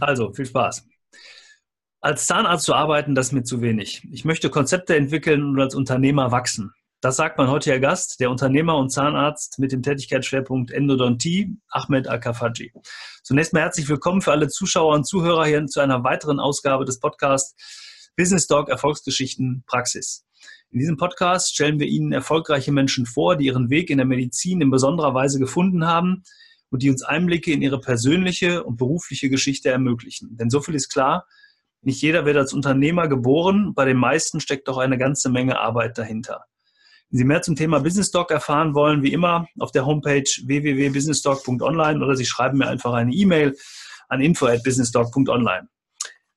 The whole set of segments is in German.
Also, viel Spaß. Als Zahnarzt zu arbeiten, das ist mir zu wenig. Ich möchte Konzepte entwickeln und als Unternehmer wachsen. Das sagt mein heutiger Gast, der Unternehmer und Zahnarzt mit dem Tätigkeitsschwerpunkt Endodontie, Ahmed Al-Kafaji. Zunächst mal herzlich willkommen für alle Zuschauer und Zuhörer hier zu einer weiteren Ausgabe des Podcasts Business Dog Erfolgsgeschichten Praxis. In diesem Podcast stellen wir Ihnen erfolgreiche Menschen vor, die ihren Weg in der Medizin in besonderer Weise gefunden haben und die uns Einblicke in ihre persönliche und berufliche Geschichte ermöglichen. Denn so viel ist klar, nicht jeder wird als Unternehmer geboren, bei den meisten steckt doch eine ganze Menge Arbeit dahinter. Wenn Sie mehr zum Thema Business Doc erfahren wollen, wie immer auf der Homepage www.businessdoc.online oder Sie schreiben mir einfach eine E-Mail an info@businessdoc.online.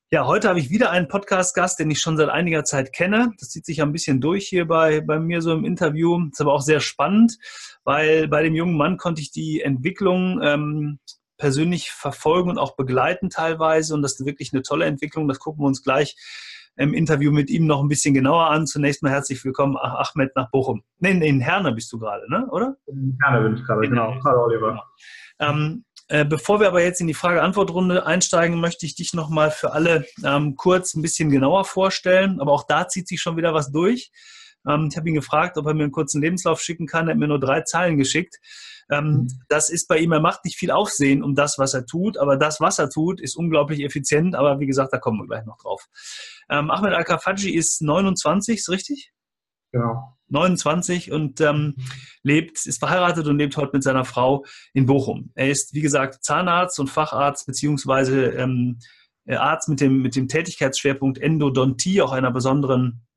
Ja, heute habe ich wieder einen Podcast-Gast, den ich schon seit einiger Zeit kenne. Das zieht sich ein bisschen durch hier bei, bei mir so im Interview. Ist aber auch sehr spannend, weil bei dem jungen Mann konnte ich die Entwicklung ähm, persönlich verfolgen und auch begleiten teilweise. Und das ist wirklich eine tolle Entwicklung. Das gucken wir uns gleich im Interview mit ihm noch ein bisschen genauer an. Zunächst mal herzlich willkommen, Ahmed, nach Bochum. Nee, in Herne bist du gerade, ne? oder? In Herne bin ich gerade, genau. Hallo, Oliver. Genau. Ähm, äh, bevor wir aber jetzt in die Frage-Antwort-Runde einsteigen, möchte ich dich nochmal für alle ähm, kurz ein bisschen genauer vorstellen. Aber auch da zieht sich schon wieder was durch. Ähm, ich habe ihn gefragt, ob er mir einen kurzen Lebenslauf schicken kann. Er hat mir nur drei Zeilen geschickt. Ähm, mhm. das ist bei ihm, er macht nicht viel Aufsehen um das, was er tut, aber das, was er tut, ist unglaublich effizient. Aber wie gesagt, da kommen wir gleich noch drauf. Ähm, Ahmed Al-Kafaji ist 29, ist richtig? Genau. 29 und ähm, lebt, ist verheiratet und lebt heute mit seiner Frau in Bochum. Er ist, wie gesagt, Zahnarzt und Facharzt beziehungsweise ähm, Arzt mit dem, mit dem Tätigkeitsschwerpunkt Endodontie, auch einer besonderen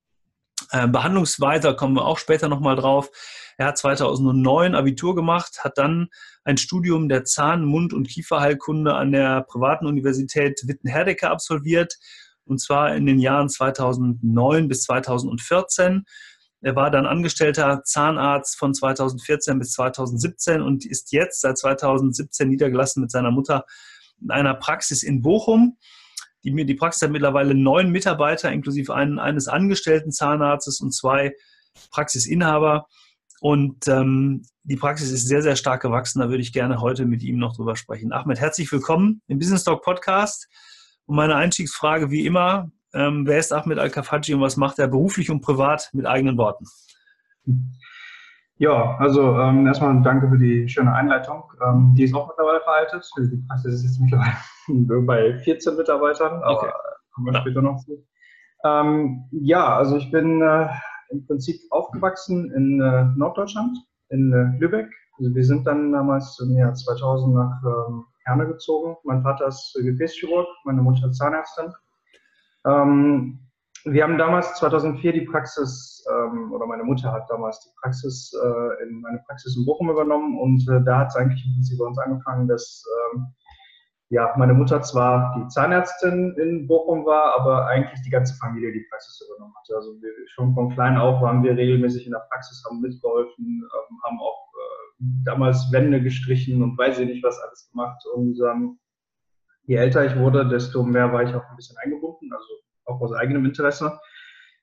äh, Behandlungsweise, da kommen wir auch später nochmal drauf. Er hat 2009 Abitur gemacht, hat dann ein Studium der Zahn-, Mund- und Kieferheilkunde an der privaten Universität Witten-Herdecke absolviert, und zwar in den Jahren 2009 bis 2014 er war dann angestellter Zahnarzt von 2014 bis 2017 und ist jetzt seit 2017 niedergelassen mit seiner Mutter in einer Praxis in Bochum. Die, die Praxis hat mittlerweile neun Mitarbeiter, inklusive einen, eines angestellten Zahnarztes und zwei Praxisinhaber. Und ähm, die Praxis ist sehr, sehr stark gewachsen. Da würde ich gerne heute mit ihm noch drüber sprechen. Ahmed, herzlich willkommen im Business Talk Podcast. Und meine Einstiegsfrage wie immer, ähm, wer ist Ahmed Al-Kafaji und was macht er beruflich und privat mit eigenen Worten? Ja, also ähm, erstmal danke für die schöne Einleitung. Ähm, die ist auch mittlerweile veraltet. Die Praxis ist jetzt mittlerweile bei 14 Mitarbeitern, aber okay. kommen wir ja. später noch zu. Ähm, ja, also ich bin äh, im Prinzip aufgewachsen in äh, Norddeutschland, in äh, Lübeck. Also wir sind dann damals im Jahr 2000 nach ähm, Herne gezogen. Mein Vater ist Gefäßchirurg, meine Mutter Zahnärztin. Ähm, wir haben damals 2004 die Praxis, ähm, oder meine Mutter hat damals die Praxis, äh, in meine Praxis in Bochum übernommen und äh, da hat es eigentlich im Prinzip bei uns angefangen, dass ähm, ja, meine Mutter zwar die Zahnärztin in Bochum war, aber eigentlich die ganze Familie die Praxis übernommen hatte. Also wir, schon von klein auf waren wir regelmäßig in der Praxis, haben mitgeholfen, ähm, haben auch äh, damals Wände gestrichen und weiß ich nicht was alles gemacht und je älter ich wurde, desto mehr war ich auch ein bisschen eingebunden, also auch aus eigenem Interesse.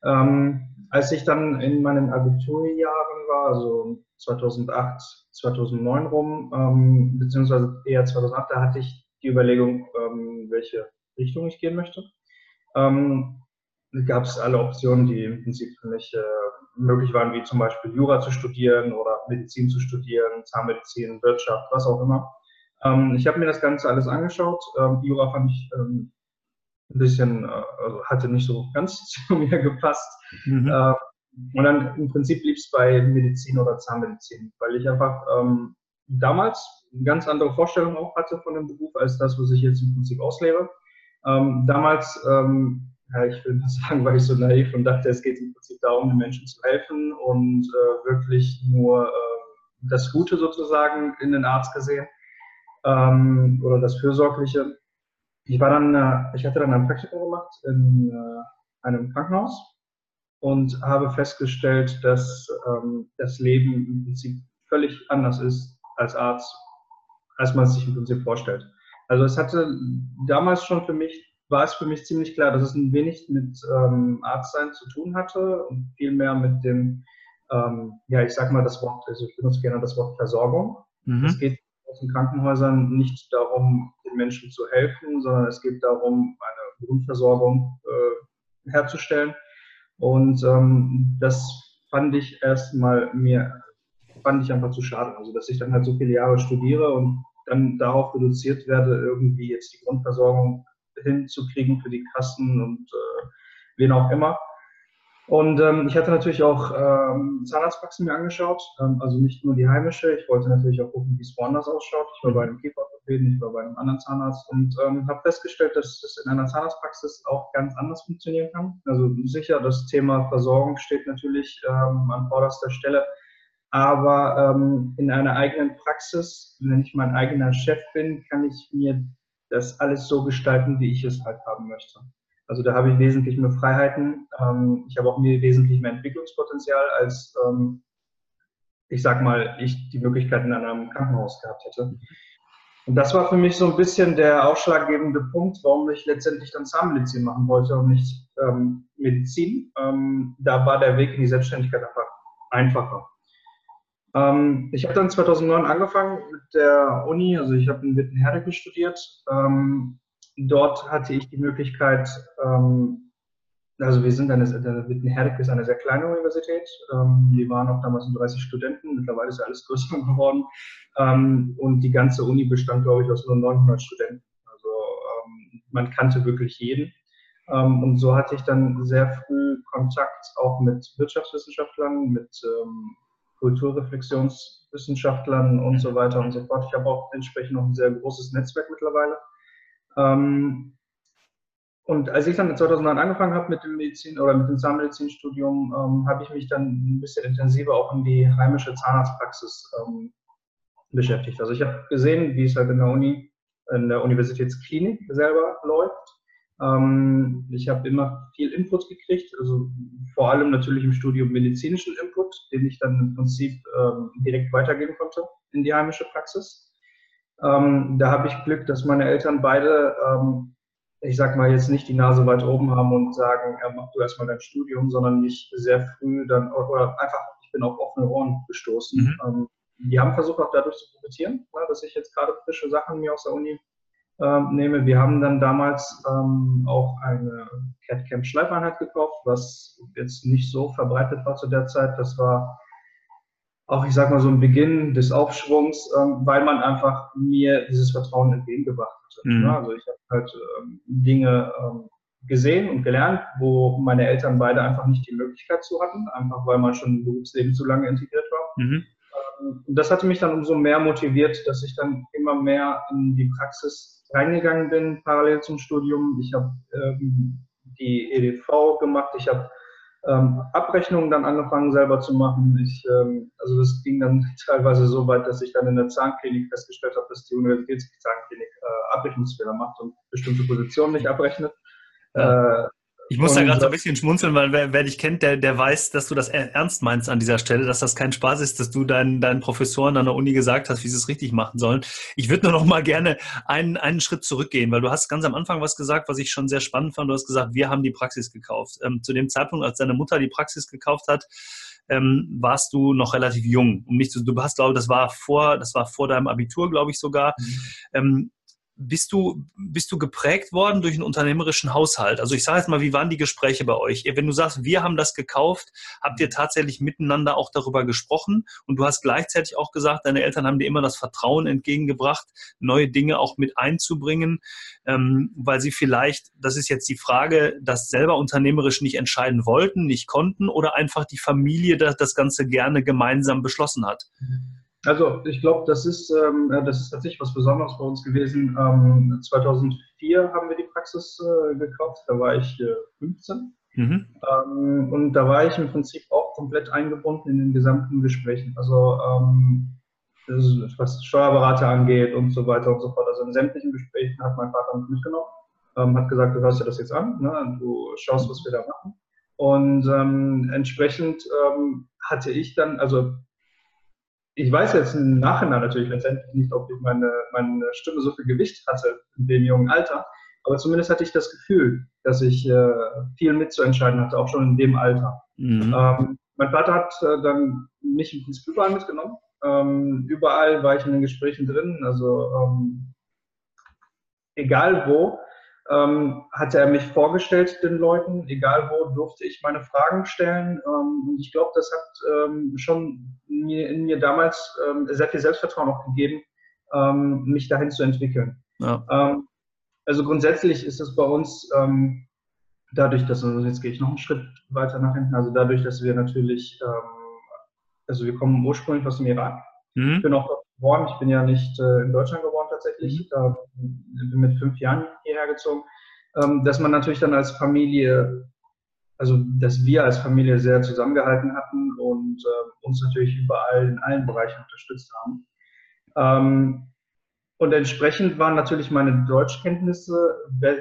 Ähm, als ich dann in meinen Abiturjahren war, also 2008, 2009 rum, ähm, beziehungsweise eher 2008, da hatte ich die Überlegung, ähm, welche Richtung ich gehen möchte. Ähm, gab es alle Optionen, die im Prinzip für mich äh, möglich waren, wie zum Beispiel Jura zu studieren oder Medizin zu studieren, Zahnmedizin, Wirtschaft, was auch immer. Ähm, ich habe mir das Ganze alles angeschaut. Ähm, Jura fand ich ähm, ein bisschen, äh, also hatte nicht so ganz zu mir gepasst. Mhm. Äh, und dann im Prinzip blieb es bei Medizin oder Zahnmedizin, weil ich einfach ähm, damals eine ganz andere Vorstellung auch hatte von dem Beruf als das, was ich jetzt im Prinzip auslebe. Ähm, damals, ähm, ja, ich will mal sagen, war ich so naiv und dachte, es geht im Prinzip darum, den Menschen zu helfen und äh, wirklich nur äh, das Gute sozusagen in den Arzt gesehen ähm, oder das Fürsorgliche. Ich war dann, äh, ich hatte dann ein Praktikum gemacht in äh, einem Krankenhaus und habe festgestellt, dass ähm, das Leben im Prinzip völlig anders ist als Arzt, als man es sich im Prinzip vorstellt. Also es hatte damals schon für mich, war es für mich ziemlich klar, dass es ein wenig mit ähm, Arztsein zu tun hatte und vielmehr mit dem, ähm, ja, ich sag mal das Wort, also ich benutze gerne das Wort Versorgung. Mhm. Es geht den Krankenhäusern nicht darum, den Menschen zu helfen, sondern es geht darum, eine Grundversorgung äh, herzustellen. Und ähm, das fand ich erstmal mir, fand ich einfach zu schade. Also, dass ich dann halt so viele Jahre studiere und dann darauf reduziert werde, irgendwie jetzt die Grundversorgung hinzukriegen für die Kassen und äh, wen auch immer. Und ähm, ich hatte natürlich auch ähm, Zahnarztpraxen mir angeschaut, ähm, also nicht nur die heimische. Ich wollte natürlich auch gucken, wie es woanders ausschaut. Ich war bei einem Kieferorthopäden, ich war bei einem anderen Zahnarzt und ähm, habe festgestellt, dass es in einer Zahnarztpraxis auch ganz anders funktionieren kann. Also sicher, das Thema Versorgung steht natürlich ähm, an vorderster Stelle. Aber ähm, in einer eigenen Praxis, wenn ich mein eigener Chef bin, kann ich mir das alles so gestalten, wie ich es halt haben möchte. Also da habe ich wesentlich mehr Freiheiten. Ähm, ich habe auch mir wesentlich mehr Entwicklungspotenzial, als ähm, ich sag mal, ich die Möglichkeit in einem Krankenhaus gehabt hätte. Und das war für mich so ein bisschen der ausschlaggebende Punkt, warum ich letztendlich dann Zahnmedizin machen wollte und nicht ähm, Medizin. Ähm, da war der Weg in die Selbstständigkeit einfach einfacher. Ähm, ich habe dann 2009 angefangen mit der Uni, also ich habe in Wittenherdecke studiert. Ähm, dort hatte ich die Möglichkeit, ähm, also wir sind eine, Wittenherdecke ist eine sehr kleine Universität. Ähm, wir waren auch damals nur 30 Studenten, mittlerweile ist ja alles größer geworden. Ähm, und die ganze Uni bestand, glaube ich, aus nur 900 Studenten. Also ähm, man kannte wirklich jeden. und so hatte ich dann sehr früh Kontakt auch mit Wirtschaftswissenschaftlern, mit Kulturreflexionswissenschaftlern und so weiter und so fort. Ich habe auch entsprechend noch ein sehr großes Netzwerk mittlerweile. Ähm, und als ich dann 2009 angefangen habe mit dem Medizin oder mit dem Zahnmedizinstudium, ähm, habe ich mich dann ein bisschen intensiver auch in die heimische Zahnarztpraxis ähm, beschäftigt. Also ich habe gesehen, wie es halt in der Uni, in der Universitätsklinik selber läuft. Ähm, ich habe immer viel Input gekriegt, also vor allem natürlich im Studium medizinischen Input, den ich dann im Prinzip ähm, direkt weitergeben konnte in die heimische Praxis. Ähm, da habe ich Glück, dass meine Eltern beide, ähm, ich sag mal, jetzt nicht die Nase weit oben haben und sagen, ja, mach du erstmal dein Studium, sondern mich sehr früh dann, oder einfach, ich bin auf offene Ohren gestoßen. Mhm. Ähm, die haben versucht auch dadurch zu profitieren, ne, dass ich jetzt gerade frische Sachen mir aus der Uni ähm, nehme. Wir haben dann damals ähm, auch eine CAD-Camp Schleifeinheit gekauft, was jetzt nicht so verbreitet war zu der Zeit. Das war auch, ich sag mal, so ein Beginn des Aufschwungs, ähm, weil man einfach mir dieses Vertrauen entgegengebracht hat. Mhm. Ja, also ich habe halt ähm, Dinge ähm, gesehen und gelernt, wo meine Eltern beide einfach nicht die Möglichkeit zu hatten, einfach weil man schon im Berufsleben zu lange integriert war. Mhm. Ähm, das hatte mich dann umso mehr motiviert, dass ich dann immer mehr in die Praxis reingegangen bin, parallel zum Studium. Ich habe ähm, die EDV gemacht, ich habe ähm, Abrechnungen dann angefangen selber zu machen. Ich, ähm, also das ging dann teilweise so weit, dass ich dann in der Zahnklinik festgestellt habe, dass die Universitätszahnklinik äh, Abrechnungsfehler macht und bestimmte Positionen nicht abrechnet. Ja. Äh, ich muss da gerade so ein bisschen schmunzeln, weil wer, wer, dich kennt, der, der weiß, dass du das ernst meinst an dieser Stelle, dass das kein Spaß ist, dass du deinen, deinen Professoren an der Uni gesagt hast, wie sie es richtig machen sollen. Ich würde nur noch mal gerne einen, einen Schritt zurückgehen, weil du hast ganz am Anfang was gesagt, was ich schon sehr spannend fand. Du hast gesagt, wir haben die Praxis gekauft. Ähm, zu dem Zeitpunkt, als deine Mutter die Praxis gekauft hat, ähm, warst du noch relativ jung. Um nicht zu, du hast, glaube ich, das war vor, das war vor deinem Abitur, glaube ich sogar. Mhm. Ähm, bist du, bist du geprägt worden durch einen unternehmerischen Haushalt? Also ich sage jetzt mal, wie waren die Gespräche bei euch? Wenn du sagst, wir haben das gekauft, habt ihr tatsächlich miteinander auch darüber gesprochen und du hast gleichzeitig auch gesagt, deine Eltern haben dir immer das Vertrauen entgegengebracht, neue Dinge auch mit einzubringen, ähm, weil sie vielleicht, das ist jetzt die Frage, das selber unternehmerisch nicht entscheiden wollten, nicht konnten oder einfach die Familie das, das Ganze gerne gemeinsam beschlossen hat? Mhm. Also ich glaube, das ist ähm, das ist tatsächlich was Besonderes bei uns gewesen. Ähm, 2004 haben wir die Praxis äh, gekauft. Da war ich äh, 15 mhm. ähm, und da war ich im Prinzip auch komplett eingebunden in den gesamten Gesprächen. Also ähm, was Steuerberater angeht und so weiter und so fort. Also in sämtlichen Gesprächen hat mein Vater mich mitgenommen, ähm, hat gesagt, du hörst dir das jetzt an, ne? du schaust, was wir da machen. Und ähm, entsprechend hatte ich dann, also ich weiß jetzt im Nachhinein natürlich letztendlich nicht, ob ich meine, meine Stimme so viel Gewicht hatte in dem jungen Alter, aber zumindest hatte ich das Gefühl, dass ich äh, viel mitzuentscheiden hatte, auch schon in dem Alter. Mhm. Ähm, mein Vater hat äh, dann mich Prinzip überall mitgenommen. Ähm, überall war ich in den Gesprächen drin. Also ähm, egal wo, ähm, hatte er mich vorgestellt den Leuten, egal wo, durfte ich meine Fragen stellen. Ähm, und ich glaube, das hat ähm, schon mir, in mir damals ähm, sehr viel Selbstvertrauen auch gegeben, ähm, mich dahin zu entwickeln. Ja. Ähm, also grundsätzlich ist es bei uns dadurch, dass, also jetzt gehe ich noch einen Schritt weiter nach hinten, also dadurch, dass wir natürlich, also wir kommen ursprünglich aus dem Irak. Mhm. Ich bin auch dort geboren, ich bin ja nicht äh, in Deutschland geboren tatsächlich, mhm. mit fünf Jahren hierher gezogen, ähm, dass man natürlich dann als Familie, also dass wir als Familie sehr zusammengehalten hatten und äh, uns natürlich überall in allen Bereichen unterstützt haben. Ähm, und entsprechend waren natürlich meine Deutschkenntnisse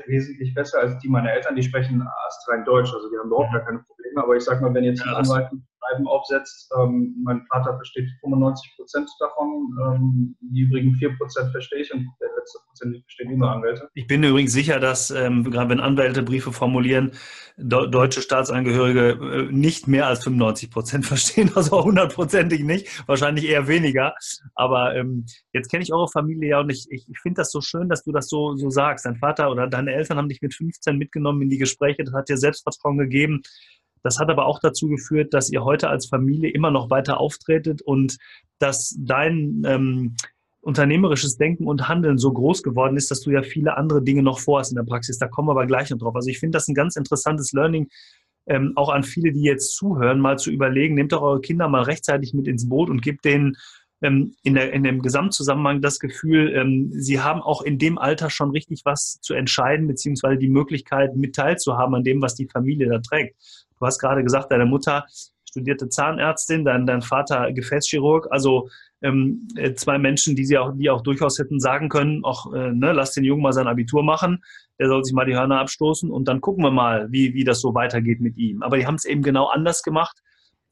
wesentlich besser als die meiner Eltern. Die sprechen astrein Deutsch, also die haben überhaupt gar keine Probleme. Aber ich sag mal, wenn jetzt ein Anwalt Schreiben aufsetzt. Ähm, mein Vater versteht 95 Prozent davon. Ähm, die übrigen 4 Prozent verstehe ich und der letzte Prozent verstehen nur Anwälte. Ich bin übrigens sicher, dass ähm, gerade wenn Anwälte Briefe formulieren, do, deutsche Staatsangehörige äh, nicht mehr als 95 Prozent verstehen, also hundertprozentig nicht, wahrscheinlich eher weniger. Aber ähm, jetzt kenne ich eure Familie ja und ich, ich, ich finde das so schön, dass du das so, so sagst. Dein Vater oder deine Eltern haben dich mit 15 mitgenommen in die Gespräche. Das hat dir Selbstvertrauen gegeben. Das hat aber auch dazu geführt, dass ihr heute als Familie immer noch weiter auftretet und dass dein ähm, unternehmerisches Denken und Handeln so groß geworden ist, dass du ja viele andere Dinge noch vorhast in der Praxis. Da kommen wir aber gleich noch drauf. Also ich finde das ein ganz interessantes Learning, ähm, auch an viele, die jetzt zuhören, mal zu überlegen, nehmt doch eure Kinder mal rechtzeitig mit ins Boot und gebt denen ähm, in, der, in dem Gesamtzusammenhang das Gefühl, ähm, sie haben auch in dem Alter schon richtig was zu entscheiden, beziehungsweise die Möglichkeit, mit teilzuhaben an dem, was die Familie da trägt. Du hast gerade gesagt, deine Mutter studierte Zahnärztin, dein, dein Vater Gefäßchirurg, also ähm, äh, zwei Menschen, die sie auch, die auch durchaus hätten sagen können, auch, äh, ne, lass den Jungen mal sein Abitur machen, der soll sich mal die Hörner abstoßen und dann gucken wir mal, wie, wie das so weitergeht mit ihm. Aber die haben es eben genau anders gemacht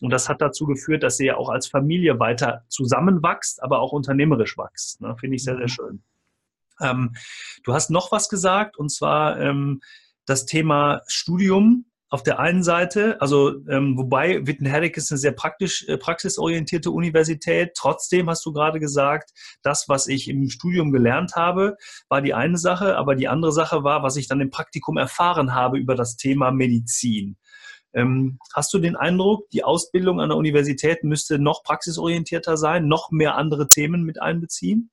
und das hat dazu geführt, dass ihr ja auch als Familie weiter zusammenwachst, aber auch unternehmerisch wächst. Ne? Finde ich sehr, sehr mhm. schön. Ähm, du hast noch was gesagt, und zwar ähm, das Thema Studium auf der einen Seite, also ähm, wobei Wittenherdecke ist eine sehr praktisch, äh, praxisorientierte Universität. Trotzdem hast du gerade gesagt, das, was ich im Studium gelernt habe, war die eine Sache, aber die andere Sache war, was ich dann im Praktikum erfahren habe über das Thema Medizin. Ähm, hast du den Eindruck, die Ausbildung an der Universität müsste noch praxisorientierter sein, noch mehr andere Themen mit einbeziehen?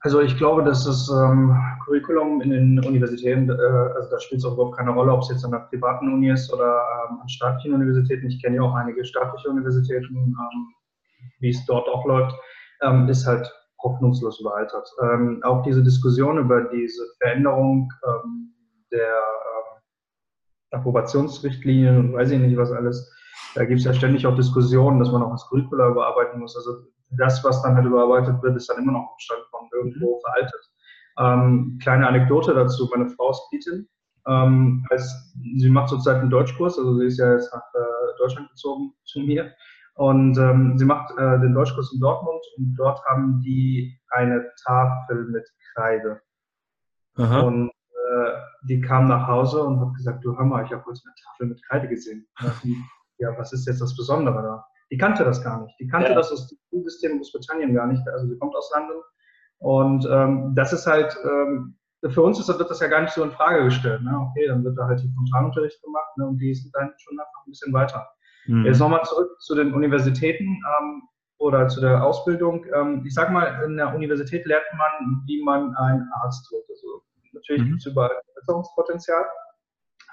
Also ich glaube, dass das ähm, Curriculum in den Universitäten, äh, also da spielt es auch überhaupt keine Rolle, ob es jetzt an der privaten Uni ist oder ähm, an staatlichen Universitäten. Ich kenne ja auch einige staatliche Universitäten, ähm, wie es dort auch läuft, ähm, ist halt hoffnungslos überaltert. Ähm, auch diese Diskussion über diese Veränderung ähm, der Approbationsrichtlinien und weiß ich nicht was alles. Da gibt es ja ständig auch Diskussionen, dass man auch das Curricula überarbeiten muss. Also das, was dann halt überarbeitet wird, ist dann immer noch am Stand von irgendwo mhm. veraltet. Ähm, kleine Anekdote dazu, meine Frau ist Britin. Ähm, als, sie macht zurzeit einen Deutschkurs, also sie ist ja jetzt nach äh, Deutschland gezogen zu mir. Und ähm, sie macht äh, den Deutschkurs in Dortmund und dort haben die eine Tafel mit Kreide. Aha. Und äh, die kam nach Hause und hat gesagt, du hör mal, ich habe heute eine Tafel mit Kreide gesehen. Ja, was ist jetzt das Besondere da? Die kannte das gar nicht. Die kannte ja. das aus dem Schulsystem in Großbritannien gar nicht. Also sie kommt aus London. Und ähm, das ist halt, ähm, für uns ist, wird das ja gar nicht so in Frage gestellt. Ne? Okay, dann wird da halt die Frontalunterricht gemacht ne? und die sind dann schon einfach ein bisschen weiter. Mhm. Jetzt nochmal zurück zu den Universitäten ähm, oder zu der Ausbildung. Ähm, ich sag mal, in der Universität lernt man, wie man ein Arzt wird. Also Natürlich mhm. gibt es überall Verbesserungspotenzial.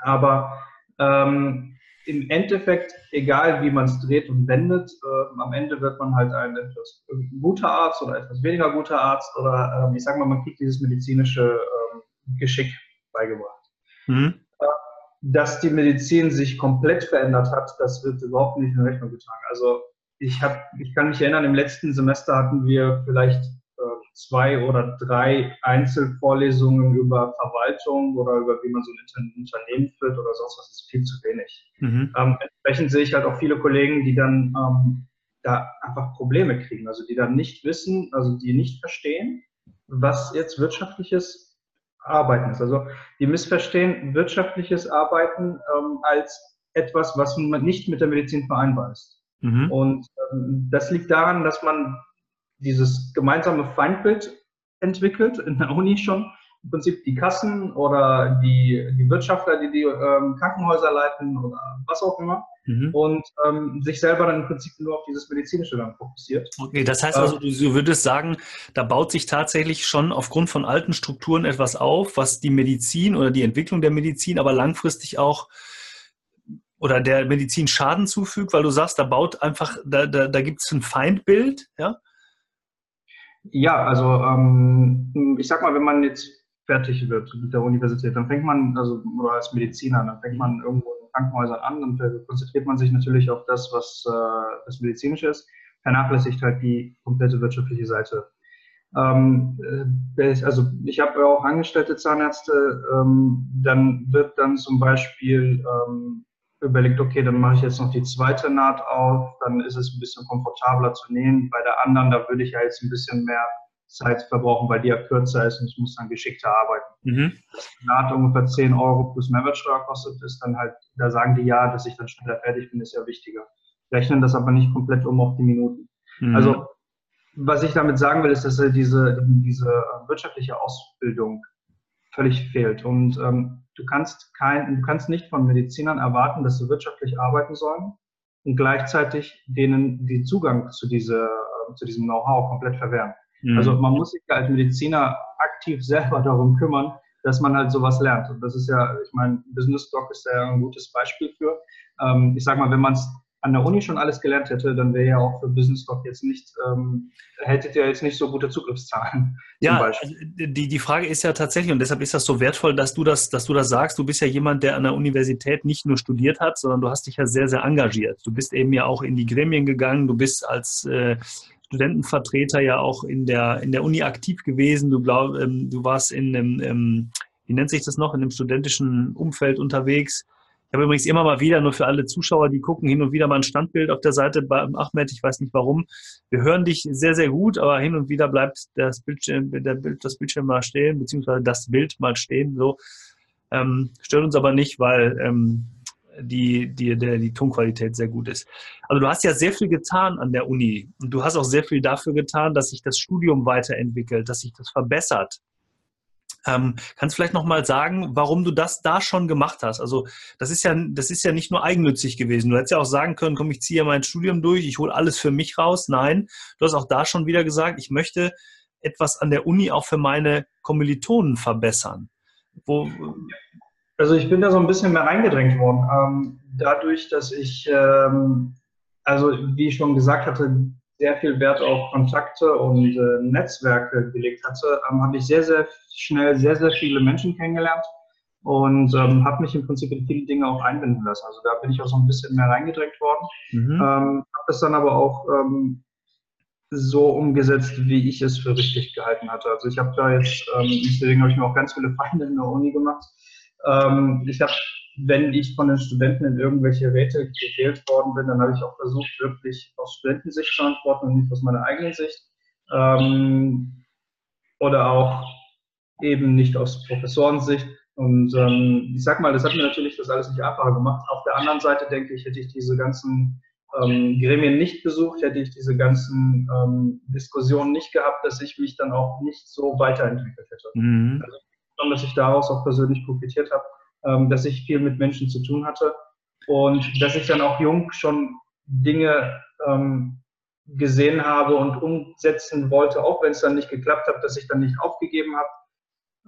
Aber ähm, im Endeffekt, egal wie man es dreht und wendet, äh, am Ende wird man halt ein etwas guter Arzt oder etwas weniger guter Arzt oder ähm, ich sage mal, man kriegt dieses medizinische ähm, Geschick beigebracht. Mhm. Äh, dass die Medizin sich komplett verändert hat, das wird überhaupt nicht in Rechnung getragen. Also ich, hab, ich kann mich erinnern, im letzten Semester hatten wir vielleicht zwei oder drei Einzelvorlesungen über Verwaltung oder über wie man so ein Unternehmen führt oder sonst was ist viel zu wenig. Mhm. Ähm, entsprechend sehe ich halt auch viele Kollegen, die dann ähm, da einfach Probleme kriegen, also die dann nicht wissen, also die nicht verstehen, was jetzt wirtschaftliches Arbeiten ist. Also die missverstehen wirtschaftliches Arbeiten ähm, als etwas, was nicht mit der Medizin vereinbar ist. Mhm. Und ähm, das liegt daran, dass man dieses gemeinsame Feindbild entwickelt, in der Uni schon, im Prinzip die Kassen oder die, die Wirtschaftler, die die ähm, Krankenhäuser leiten oder was auch immer. Mhm. Und ähm, sich selber dann im Prinzip nur auf dieses Medizinische dann fokussiert. Okay, das heißt also, du, du würdest sagen, da baut sich tatsächlich schon aufgrund von alten Strukturen etwas auf, was die Medizin oder die Entwicklung der Medizin, aber langfristig auch oder der Medizin Schaden zufügt, weil du sagst, da baut einfach, da, da, da gibt es ein Feindbild, ja? Ja, also ähm, ich sag mal, wenn man jetzt fertig wird mit der Universität, dann fängt man, also oder als Mediziner, dann fängt man irgendwo in Krankenhäusern an und konzentriert man sich natürlich auf das, was äh, das Medizinische ist, vernachlässigt halt die komplette wirtschaftliche Seite. Ähm, äh, also ich habe auch angestellte Zahnärzte, ähm, dann wird dann zum Beispiel ähm, überlegt, okay, dann mache ich jetzt noch die zweite Naht auf, dann ist es ein bisschen komfortabler zu nähen. Bei der anderen, da würde ich ja jetzt ein bisschen mehr Zeit verbrauchen, weil die ja kürzer ist und ich muss dann geschickter arbeiten. Mhm. Dass die Naht ungefähr 10 Euro plus Mehrwertsteuer kostet, ist dann halt, da sagen die ja, dass ich dann schneller fertig bin, ist ja wichtiger. Rechnen das aber nicht komplett um auf die Minuten. Mhm. Also, was ich damit sagen will, ist, dass diese, diese wirtschaftliche Ausbildung völlig fehlt. Und ähm, du kannst kein, du kannst nicht von Medizinern erwarten, dass sie wirtschaftlich arbeiten sollen und gleichzeitig denen den Zugang zu, diese, äh, zu diesem Know-how komplett verwehren. Mhm. Also man muss sich als Mediziner aktiv selber darum kümmern, dass man halt sowas lernt. Und das ist ja, ich meine, Business Doc ist ja ein gutes Beispiel für. Ähm, ich sag mal, wenn man es an der Uni schon alles gelernt hätte, dann wäre ja auch für Business Talk jetzt nicht, ähm, hättet ihr jetzt nicht so gute Zugriffszahlen. Ja, also die, die Frage ist ja tatsächlich, und deshalb ist das so wertvoll, dass du das, dass du das sagst. Du bist ja jemand, der an der Universität nicht nur studiert hat, sondern du hast dich ja sehr, sehr engagiert. Du bist eben ja auch in die Gremien gegangen, du bist als äh, Studentenvertreter ja auch in der, in der Uni aktiv gewesen. Du, glaub, ähm, du warst in einem, ähm, wie nennt sich das noch, in einem studentischen Umfeld unterwegs habe übrigens immer mal wieder, nur für alle Zuschauer, die gucken, hin und wieder mal ein Standbild auf der Seite bei Ahmed. Ich weiß nicht warum. Wir hören dich sehr, sehr gut, aber hin und wieder bleibt das Bildschirm, Bild, das Bildschirm mal stehen, beziehungsweise das Bild mal stehen. So. Ähm, stört uns aber nicht, weil ähm, die, die, der, die Tonqualität sehr gut ist. Also du hast ja sehr viel getan an der Uni und du hast auch sehr viel dafür getan, dass sich das Studium weiterentwickelt, dass sich das verbessert. Ähm, kannst du vielleicht nochmal sagen, warum du das da schon gemacht hast? Also das ist ja, das ist ja nicht nur eigennützig gewesen. Du hättest ja auch sagen können, komm, ich ziehe mein Studium durch, ich hole alles für mich raus. Nein, du hast auch da schon wieder gesagt, ich möchte etwas an der Uni auch für meine Kommilitonen verbessern. Wo, also ich bin da so ein bisschen mehr reingedrängt worden. Ähm, dadurch, dass ich, ähm, also wie ich schon gesagt hatte, sehr viel Wert auf Kontakte und äh, Netzwerke gelegt hatte, ähm, habe ich sehr, sehr schnell sehr, sehr viele Menschen kennengelernt und ähm, habe mich im Prinzip in viele Dinge auch einbinden lassen. Also da bin ich auch so ein bisschen mehr reingedrängt worden. Mhm. Ähm, habe das dann aber auch ähm, so umgesetzt, wie ich es für richtig gehalten hatte. Also ich habe da jetzt, ähm, deswegen habe ich mir auch ganz viele Feinde in der Uni gemacht. Ähm, ich habe wenn ich von den Studenten in irgendwelche Räte gewählt worden bin, dann habe ich auch versucht, wirklich aus Studentensicht zu antworten und nicht aus meiner eigenen Sicht. Ähm, oder auch eben nicht aus Professorensicht. Und ähm, ich sag mal, das hat mir natürlich das alles nicht einfacher gemacht. Auf der anderen Seite denke ich, hätte ich diese ganzen ähm, Gremien nicht besucht, hätte ich diese ganzen ähm, Diskussionen nicht gehabt, dass ich mich dann auch nicht so weiterentwickelt hätte. Mhm. Also, dass ich daraus auch persönlich profitiert habe ähm, dass ich viel mit Menschen zu tun hatte und dass ich dann auch jung schon Dinge ähm, gesehen habe und umsetzen wollte, auch wenn es dann nicht geklappt hat, dass ich dann nicht aufgegeben habe.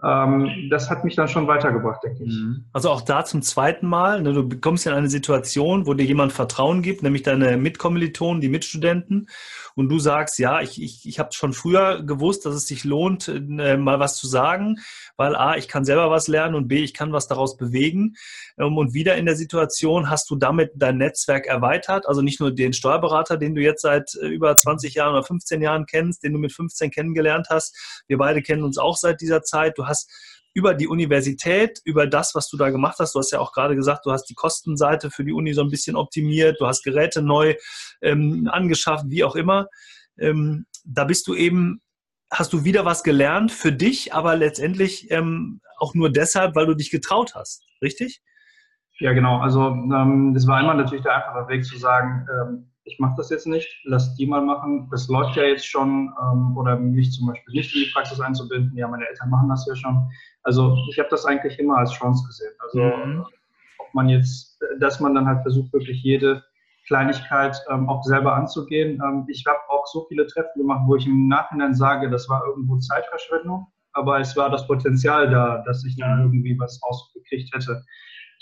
Ähm, das hat mich dann schon weitergebracht, denke ich. Mhm. Also auch da zum zweiten Mal, ne, du kommst in eine Situation, wo dir jemand Vertrauen gibt, nämlich deine Mitkommilitonen, die Mitstudenten, und du sagst, ja, ich, ich, ich habe schon früher gewusst, dass es sich lohnt, äh, mal was zu sagen weil A, ich kann selber was lernen und B, ich kann was daraus bewegen. Ähm, und wieder in der Situation hast du damit dein Netzwerk erweitert, also nicht nur den Steuerberater, den du jetzt seit äh, über 20 Jahren oder 15 Jahren kennst, den du mit 15 kennengelernt hast. Wir beide kennen uns auch seit dieser Zeit. Du hast über die Universität, über das, was du da gemacht hast. Du hast ja auch gerade gesagt, du hast die Kostenseite für die Uni so ein bisschen optimiert, du hast Geräte neu ähm, angeschafft, wie auch immer. Ähm, da bist du eben hast du wieder was gelernt für dich, aber letztendlich ähm, auch nur deshalb, weil du dich getraut hast, richtig? Ja, genau. Also ähm, das war einmal natürlich der einfache Weg zu sagen, ähm, ich mache das jetzt nicht, lass die mal machen. Das läuft ja jetzt schon. Ähm, oder mich zum Beispiel nicht in die Praxis einzubinden. Ja, meine Eltern machen das ja schon. Also ich habe das eigentlich immer als Chance gesehen. Also mhm. ob man jetzt, dass man dann halt versucht, wirklich jede Kleinigkeit ähm, auch selber anzugehen. Ähm, ich habe auch so viele Treffen gemacht, wo ich im Nachhinein sage, das war irgendwo Zeitverschwendung, aber es war das Potenzial da, dass ich da irgendwie was rausgekriegt hätte.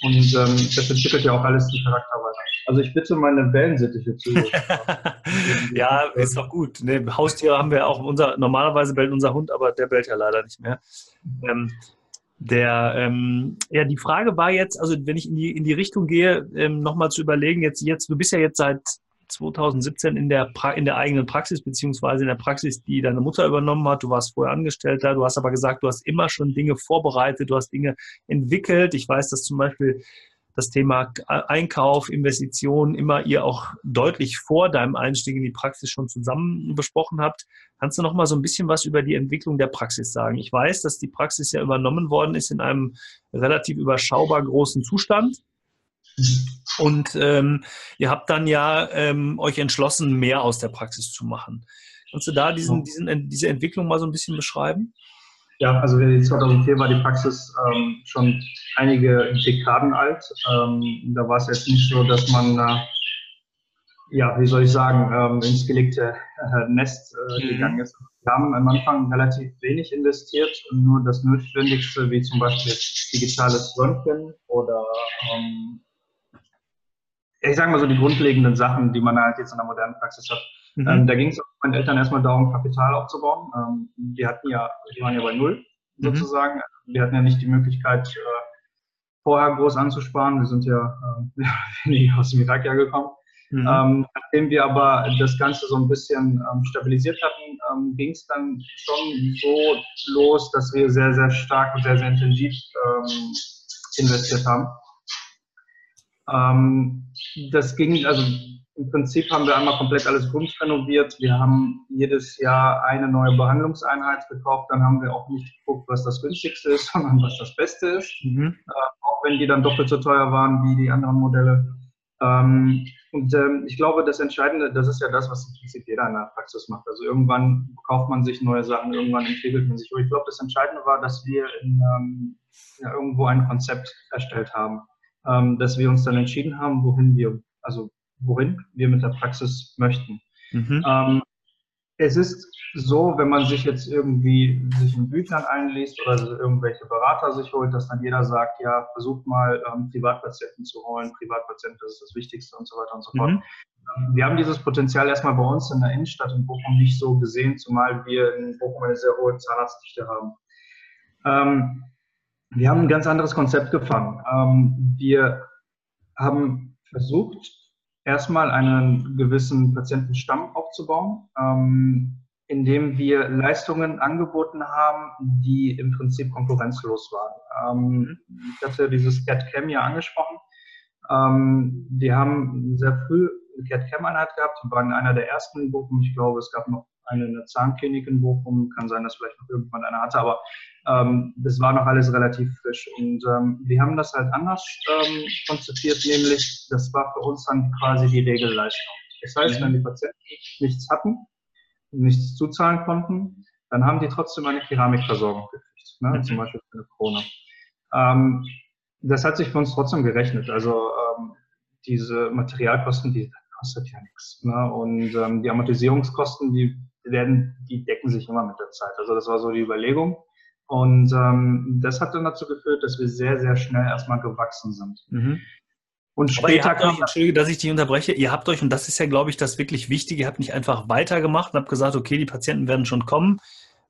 Und ähm, das entwickelt ja auch alles den Charakter weiter. Also ich bitte meine Wellensittiche zu. ja, ist doch gut. Ne, Haustiere haben wir auch. Unser, normalerweise bellt unser Hund, aber der bellt ja leider nicht mehr. Ähm, der, ähm, ja, die Frage war jetzt, also wenn ich in die, in die Richtung gehe, ähm, nochmal zu überlegen, jetzt, jetzt, du bist ja jetzt seit 2017 in der, pra in der eigenen Praxis, beziehungsweise in der Praxis, die deine Mutter übernommen hat. Du warst vorher Angestellter, du hast aber gesagt, du hast immer schon Dinge vorbereitet, du hast Dinge entwickelt. Ich weiß, dass zum Beispiel das Thema Einkauf, Investitionen immer ihr auch deutlich vor deinem Einstieg in die Praxis schon zusammen besprochen habt. Kannst du noch mal so ein bisschen was über die Entwicklung der Praxis sagen? Ich weiß, dass die Praxis ja übernommen worden ist in einem relativ überschaubar großen Zustand. Und ähm, ihr habt dann ja ähm, euch entschlossen, mehr aus der Praxis zu machen. Kannst du da diesen, diesen, diese Entwicklung mal so ein bisschen beschreiben? Ja, also 2004 war die Praxis ähm, schon einige Dekaden alt. Ähm, da war es jetzt nicht so, dass man, äh, ja, wie soll ich sagen, ähm, ins gelegte äh, Nest äh, mhm. gegangen ist. Wir haben am Anfang relativ wenig investiert und nur das Notwendigste, wie zum Beispiel digitales Röntgen oder ähm, ich sage mal so die grundlegenden Sachen, die man halt jetzt in der modernen Praxis hat, Mhm. Ähm, da ging es meinen Eltern erstmal darum, Kapital aufzubauen. Ähm, die hatten ja, die waren ja bei Null mhm. sozusagen. Mhm. Wir hatten ja nicht die Möglichkeit, äh, vorher groß anzusparen. Wir sind ja äh, aus dem Irak ja gekommen. Mhm. Ähm, nachdem wir aber das Ganze so ein bisschen ähm, stabilisiert hatten, ähm, ging es dann schon so los, dass wir sehr, sehr stark und sehr, sehr intensiv ähm, investiert haben. Das ging, also im Prinzip haben wir einmal komplett alles renoviert. Wir haben jedes Jahr eine neue Behandlungseinheit gekauft. Dann haben wir auch nicht geguckt, was das günstigste ist, sondern was das Beste ist. Mhm. Äh, auch wenn die dann doppelt so teuer waren wie die anderen Modelle. Ähm, und ähm, ich glaube, das Entscheidende, das ist ja das, was im Prinzip jeder in der Praxis macht. Also irgendwann kauft man sich neue Sachen, irgendwann entwickelt man sich. Aber ich glaube, das Entscheidende war, dass wir in, ähm, ja, irgendwo ein Konzept erstellt haben. Ähm, dass wir uns dann entschieden haben, wohin wir, also wohin wir mit der Praxis möchten. Mhm. Ähm, es ist so, wenn man sich jetzt irgendwie sich in Büchern einliest oder irgendwelche Berater sich holt, dass dann jeder sagt, ja, versucht mal ähm, Privatpatienten zu holen, Privatpatienten, das ist das Wichtigste und so weiter und so fort. Mhm. Ähm, wir haben dieses Potenzial erstmal bei uns in der Innenstadt in Bochum nicht so gesehen, zumal wir in Bochum eine sehr hohe Zahnarztdichte haben. Ähm, wir haben ein ganz anderes Konzept gefahren. Ähm, wir haben versucht, erstmal einen gewissen Patientenstamm aufzubauen, ähm, indem wir Leistungen angeboten haben, die im Prinzip konkurrenzlos waren. Ähm, ich hatte dieses CAD-CAM ja angesprochen. Ähm, wir haben sehr früh eine CAD-CAM-Einheit gehabt, wir waren einer der ersten Gruppen. Ich glaube, es gab noch eine in der Zahnklinik in Bochum. Kann sein, dass vielleicht noch irgendwann eine hatte, aber ähm, das war noch alles relativ frisch. Und ähm, wir haben das halt anders ähm, konzipiert, nämlich das war für uns dann quasi die Regelleistung. Das heißt, wenn die Patienten nichts hatten, nichts zuzahlen konnten, dann haben die trotzdem eine Keramikversorgung gekriegt, ne? Mhm. zum Beispiel für eine Krone. Ähm, das hat sich für uns trotzdem gerechnet. Also ähm, diese Materialkosten, die kostet ja nichts. Ne? Und ähm, die Amortisierungskosten, die werden, die decken sich immer mit der Zeit. Also das war so die Überlegung. Und ähm, das hat dann dazu geführt, dass wir sehr, sehr schnell erstmal gewachsen sind. Mhm. Und später kam. Euch, Entschuldige, dass ich dich unterbreche. Ihr habt euch, und das ist ja, glaube ich, das wirklich Wichtige, ihr habt nicht einfach weitergemacht und habt gesagt, okay, die Patienten werden schon kommen,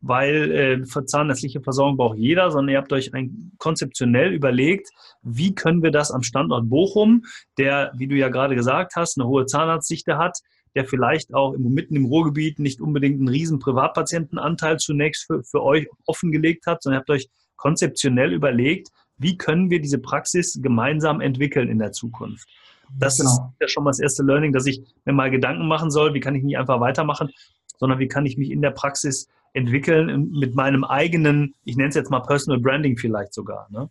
weil äh, zahnärztliche Versorgung braucht jeder, sondern ihr habt euch ein, konzeptionell überlegt, wie können wir das am Standort Bochum, der, wie du ja gerade gesagt hast, eine hohe Zahnarztdichte hat, der vielleicht auch mitten im Ruhrgebiet nicht unbedingt einen riesen Privatpatientenanteil zunächst für, für euch offengelegt hat, sondern ihr habt euch konzeptionell überlegt, wie können wir diese Praxis gemeinsam entwickeln in der Zukunft. Das genau. ist ja schon mal das erste Learning, dass ich mir mal Gedanken machen soll, wie kann ich nicht einfach weitermachen, sondern wie kann ich mich in der Praxis entwickeln mit meinem eigenen, ich nenne es jetzt mal Personal Branding vielleicht sogar. Ne?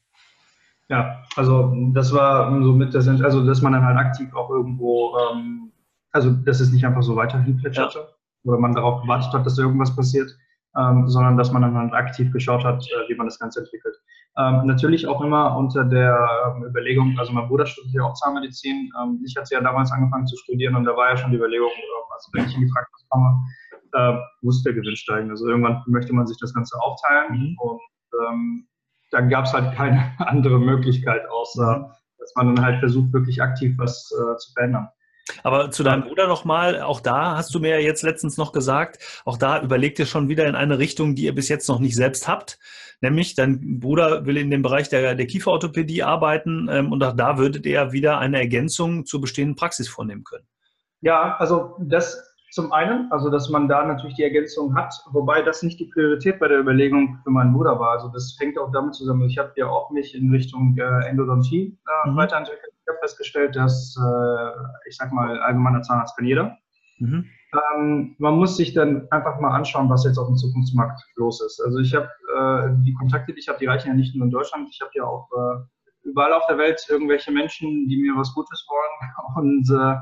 Ja, also das war so mit das, also dass man dann halt aktiv auch irgendwo ähm, also dass es nicht einfach so weiterhin plätscherte ja. oder man darauf gewartet hat, dass irgendwas passiert, ähm, sondern dass man dann halt aktiv geschaut hat, äh, wie man das Ganze entwickelt. Ähm, natürlich auch immer unter der ähm, Überlegung, also mein Bruder studiert ja auch Zahnmedizin. Ähm, ich hatte ja damals angefangen zu studieren und da war ja schon die Überlegung, äh, also wenn ich in die Praxis komme, äh, muss der Gewinn steigen. Also irgendwann möchte man sich das Ganze aufteilen mhm. und ähm, dann gab es halt keine andere Möglichkeit, außer mhm. dass man dann halt versucht, wirklich aktiv was äh, zu verändern. Aber zu deinem Bruder nochmal, auch da hast du mir ja jetzt letztens noch gesagt, auch da überlegt ihr schon wieder in eine Richtung, die ihr bis jetzt noch nicht selbst habt. Nämlich, dein Bruder will in dem Bereich der, der Kieferorthopädie arbeiten ähm, und auch da würdet ihr wieder eine Ergänzung zur bestehenden Praxis vornehmen können. Ja, also das zum einen, also dass man da natürlich die Ergänzung hat, wobei das nicht die Priorität bei der Überlegung für meinen Bruder war. Also das fängt auch damit zusammen, ich habe ja auch mich in Richtung äh, Endodontie äh, mhm. weiterentwickelt. Ich habe festgestellt, dass, äh, ich sag mal, allgemeiner Zahnarzt kann jeder. Mhm. Ähm, man muss sich dann einfach mal anschauen, was jetzt auf dem Zukunftsmarkt los ist. Also ich habe äh, die Kontakte, die ich habe, die reichen ja nicht nur in Deutschland. Ich habe ja auch äh, überall auf der Welt irgendwelche Menschen, die mir was Gutes wollen. Und äh,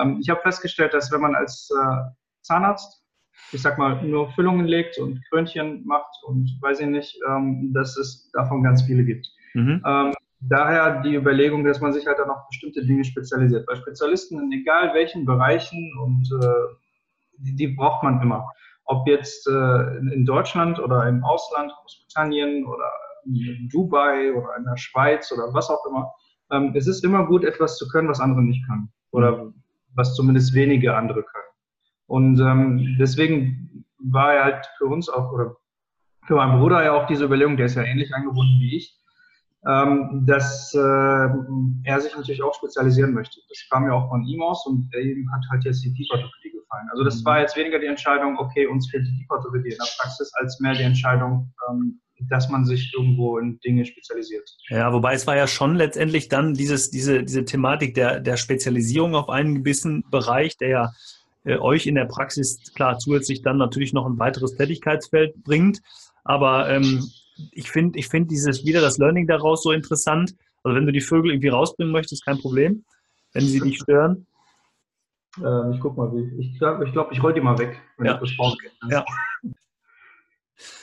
ähm, ich habe festgestellt, dass wenn man als äh, Zahnarzt, ich sag mal, nur Füllungen legt und Krönchen macht und weiß ich nicht, ähm, dass es davon ganz viele gibt. Mhm. Daher die Überlegung, dass man sich halt dann auf bestimmte Dinge spezialisiert. Bei Spezialisten in egal welchen Bereichen und äh, die, die, braucht man immer. Ob jetzt äh, in Deutschland oder im Ausland, Großbritannien oder in Dubai oder in der Schweiz oder was auch immer. Ähm, es ist immer gut, etwas zu können, was andere nicht können. Oder mhm was zumindest wenige andere können. Und ähm, deswegen war er halt für uns auch, oder für meinen Bruder ja auch diese Überlegung, der ist ja ähnlich angebunden wie ich, ähm, dass äh, er sich natürlich auch spezialisieren möchte. Das kam ja auch von ihm aus und ihm hat halt jetzt die Kieferorthopädie gefallen. Also das mhm. war jetzt weniger die Entscheidung, okay, uns fehlt die Kieferorthopädie in der Praxis, als mehr die Entscheidung, ähm, dass man sich irgendwo in Dinge spezialisiert. Ja, wobei es war ja schon letztendlich dann dieses, diese, diese Thematik der, der Spezialisierung auf einen gewissen Bereich, der ja äh, euch in der Praxis klar zusätzlich dann natürlich noch ein weiteres Tätigkeitsfeld bringt. Aber ähm, ich finde ich find dieses wieder das Learning daraus so interessant. Also wenn du die Vögel irgendwie rausbringen möchtest, kein Problem, wenn sie dich stören. Ähm, ich guck mal, wie. Ich glaube, ich, glaub, ich roll die mal weg, wenn ja. ich das Ja.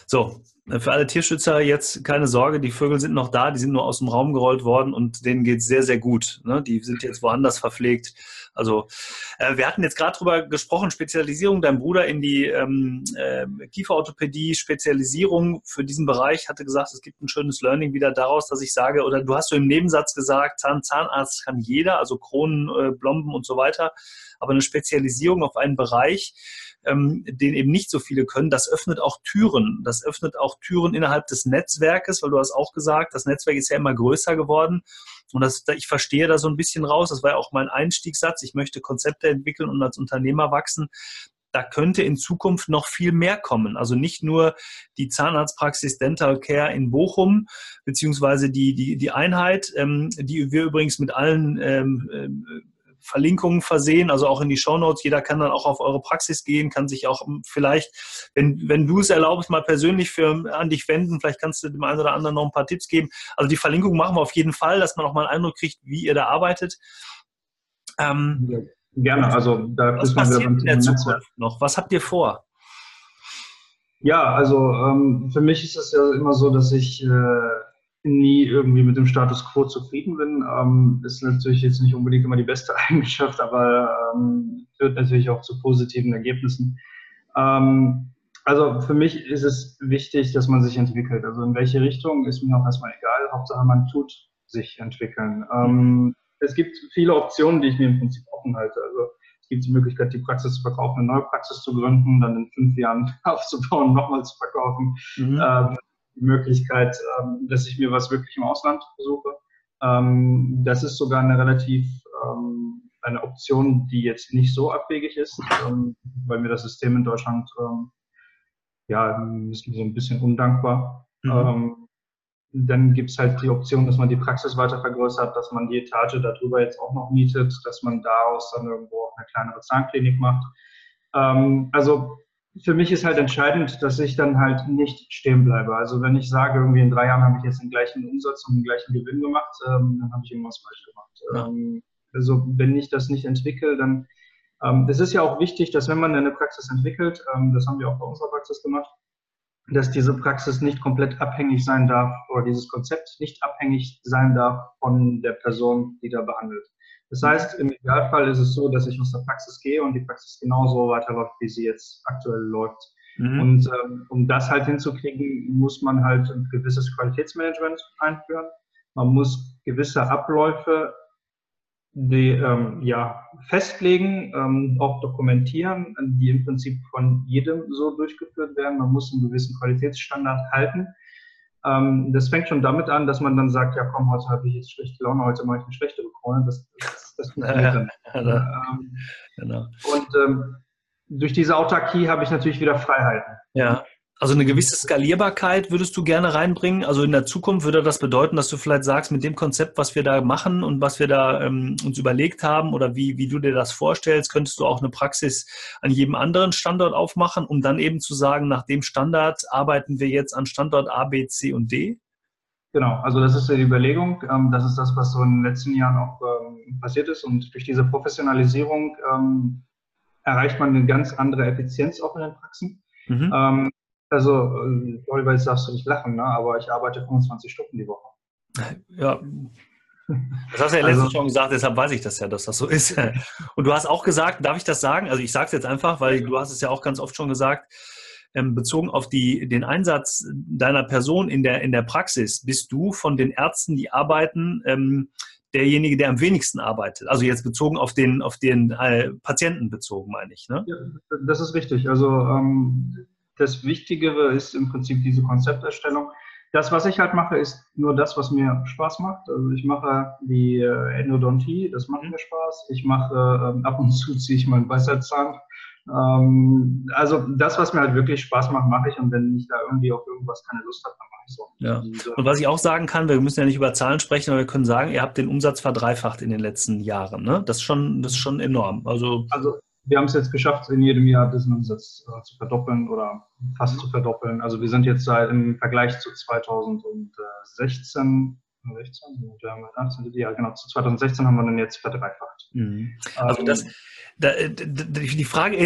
So, für alle Tierschützer jetzt keine Sorge, die Vögel sind noch da, die sind nur aus dem Raum gerollt worden und denen geht es sehr, sehr gut. Ne? Die sind jetzt woanders verpflegt. Also äh, wir hatten jetzt gerade darüber gesprochen, Spezialisierung, dein Bruder in die ähm, äh, Kieferorthopädie, Spezialisierung für diesen Bereich, hatte gesagt, es gibt ein schönes Learning wieder daraus, dass ich sage, oder du hast so im Nebensatz gesagt, Zahn, Zahnarzt kann jeder, also Kronen, äh, Blomben und so weiter, aber eine Spezialisierung auf einen Bereich, ähm, den eben nicht so viele können, das öffnet auch Türen. Das öffnet auch Türen innerhalb des Netzwerkes, weil du hast auch gesagt, das Netzwerk ist ja immer größer geworden. Und das, ich verstehe da so ein bisschen raus. Das war ja auch mein Einstiegssatz. Ich möchte Konzepte entwickeln und als Unternehmer wachsen da könnte in Zukunft noch viel mehr kommen. Also nicht nur die Zahnarztpraxis Dental Care in Bochum, beziehungsweise die, die, die Einheit, ähm, die wir übrigens mit allen ähm, äh, Verlinkungen versehen, also auch in die Shownotes. Jeder kann dann auch auf eure Praxis gehen, kann sich auch vielleicht, wenn, wenn du es erlaubst, mal persönlich für, an dich wenden. Vielleicht kannst du dem einen oder anderen noch ein paar Tipps geben. Also die Verlinkung machen wir auf jeden Fall, dass man auch mal einen Eindruck kriegt, wie ihr da arbeitet. Ähm, ja, gerne, also da was passiert in der Zukunft noch? Was habt ihr vor? Ja, also ähm, für mich ist es ja immer so, dass ich äh, nie irgendwie mit dem Status quo zufrieden bin. Ähm, ist natürlich jetzt nicht unbedingt immer die beste Eigenschaft, aber ähm, führt natürlich auch zu positiven Ergebnissen. Ähm, also für mich ist es wichtig, dass man sich entwickelt. Also in welche Richtung ist mir auch erstmal egal. Hauptsache man tut sich entwickeln. Ähm, es gibt viele Optionen, die ich mir im Prinzip offen halte. Also es gibt die Möglichkeit, die Praxis zu verkaufen, eine neue Praxis zu gründen, dann in fünf Jahren aufzubauen, nochmal zu verkaufen. Mhm. Ähm, die Möglichkeit, ähm, dass ich mir was wirklich im Ausland besuche. Ähm, das ist sogar eine relativ ähm, eine Option, die jetzt nicht so abwegig ist, weil mir das System in Deutschland ja ist so ein bisschen undankbar. Mhm. dann gibt es halt die Option, dass man die Praxis weiter vergrößert, dass man die Etage darüber jetzt auch noch mietet, dass man daraus dann irgendwo auch eine kleinere Zahnklinik macht. also für mich ist halt entscheidend, dass ich dann halt nicht stehen bleibe. Also wenn ich sage, irgendwie in drei Jahren habe ich jetzt den gleichen Umsatz und den gleichen Gewinn gemacht, ähm, dann habe ich irgendwas falsch gemacht. Ähm, also wenn ich das nicht entwickle, dann Ähm, es ist ja auch wichtig, dass wenn man eine Praxis entwickelt, ähm, das haben wir auch bei unserer Praxis gemacht, dass diese Praxis nicht komplett abhängig sein darf oder dieses Konzept nicht abhängig sein darf von der Person, die da behandelt. Das heißt, im Idealfall ist es so, dass ich aus der Praxis gehe und die Praxis genauso weiterläuft, wie sie jetzt aktuell läuft. Mhm. Und ähm, um das halt hinzukriegen, muss man halt ein gewisses Qualitätsmanagement einführen. Man muss gewisse Abläufe die ähm, ja, festlegen, ähm, auch dokumentieren, die im Prinzip von jedem so durchgeführt werden. Man muss einen gewissen Qualitätsstandard halten. Ähm, das fängt schon damit an, dass man dann sagt, ja komm, heute habe ich jetzt schlechte Laune, heute mache ich eine schlechte Krone. Das, das, das funktioniert dann. Ähm, genau. Und ähm, durch diese Autarkie habe ich natürlich wieder Freiheiten. Ja. Also eine gewisse Skalierbarkeit würdest du gerne reinbringen. Also in der Zukunft würde das bedeuten, dass du vielleicht sagst, mit dem Konzept, was wir da machen und was wir da ähm, uns überlegt haben oder wie, wie du dir das vorstellst, könntest du auch eine Praxis an jedem anderen Standort aufmachen, um dann eben zu sagen, nach dem Standard arbeiten wir jetzt an Standort A, B, C und D? Genau, also das ist die Überlegung. Ähm, das ist das, was so in den letzten Jahren auch ähm, passiert ist. Und durch diese Professionalisierung ähm, erreicht man eine ganz andere Effizienz auch in den Praxen. Mhm. Also, äh, Oliver, jetzt darfst du nicht lachen, ne? aber ich arbeite 25 Stunden die Woche. Ja. Das hast du ja letztens also, schon gesagt, deshalb weiß ich das ja, dass das so ist. Und du hast auch gesagt, darf ich das sagen? Also ich sage es jetzt einfach, weil du hast es ja auch ganz oft schon gesagt, ähm, bezogen auf die, den Einsatz deiner Person in der, in der Praxis, bist du von den Ärzten, die arbeiten, ähm, derjenige, der am wenigsten arbeitet. Also jetzt bezogen auf den, auf den äh, Patienten bezogen, meine ich. Ne? Ja, das ist richtig. Also ähm, das Wichtigere ist im Prinzip diese Konzepterstellung. Das, was ich halt mache, ist nur das, was mir Spaß macht. Also ich mache die äh, Endodontie, das macht mir Spaß. Ich mache ähm, ab und zu ziehe ich meinen Weisheitszahn. Ähm, also das, was mir halt wirklich Spaß macht, mache ich. Und wenn ich da irgendwie auf irgendwas keine Lust habe, dann mache ich so. Ja. Und was ich auch sagen kann, wir müssen ja nicht über Zahlen sprechen, aber wir können sagen, ihr habt den Umsatz verdreifacht in den letzten Jahren. Ne? Das ist schon, das ist schon enorm. Also, also wir haben es jetzt geschafft, in jedem Jahr diesen Umsatz äh, zu verdoppeln oder fast mhm. zu verdoppeln. Also wir sind jetzt seit im Vergleich zu 2016, 16, ja genau, zu 2016 haben wir dann jetzt verdreifacht. Mhm. Also das, ähm, da, die Frage,